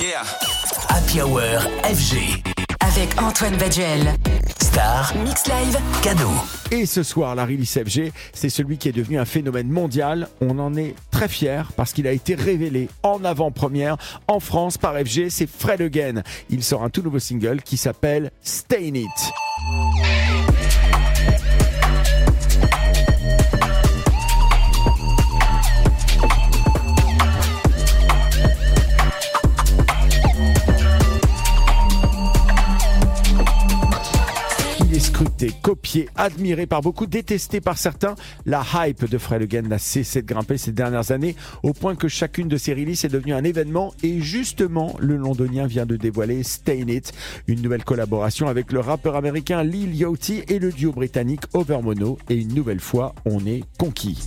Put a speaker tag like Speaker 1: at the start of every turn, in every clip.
Speaker 1: Yeah.
Speaker 2: Happy Hour FG.
Speaker 3: Avec Antoine Baduel.
Speaker 2: Star,
Speaker 3: Mix Live.
Speaker 2: cadeau.
Speaker 4: Et ce soir, la release FG, c'est celui qui est devenu un phénomène mondial. On en est très fiers parce qu'il a été révélé en avant-première en France par FG. C'est Fred Again. Il sort un tout nouveau single qui s'appelle Stain It. Copié, admiré par beaucoup, détesté par certains. La hype de Fred Again n'a cessé de grimper ces dernières années, au point que chacune de ses releases est devenue un événement. Et justement, le londonien vient de dévoiler Stain It, une nouvelle collaboration avec le rappeur américain Lil Yachty et le duo britannique Overmono. Et une nouvelle fois, on est conquis.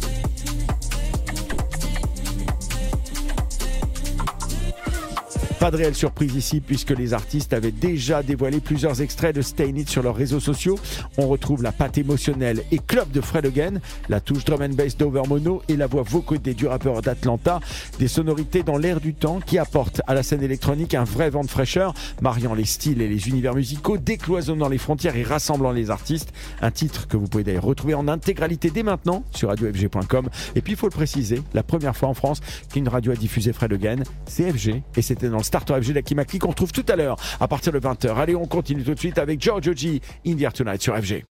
Speaker 4: Pas de réelle surprise ici puisque les artistes avaient déjà dévoilé plusieurs extraits de Stain It sur leurs réseaux sociaux. On retrouve la patte émotionnelle et club de Fred Again, la touche drum and bass d'Overmono et la voix vocodée du rappeur d'Atlanta. Des sonorités dans l'air du temps qui apportent à la scène électronique un vrai vent de fraîcheur, mariant les styles et les univers musicaux, décloisonnant les frontières et rassemblant les artistes. Un titre que vous pouvez d'ailleurs retrouver en intégralité dès maintenant sur radiofg.com. Et puis il faut le préciser, la première fois en France qu'une radio a diffusé Fred Again, c'est FG et c'était dans le Starter FG d'Akimakli qu'on retrouve tout à l'heure à partir de 20h. Allez, on continue tout de suite avec Giorgio G, In the Air Tonight sur FG.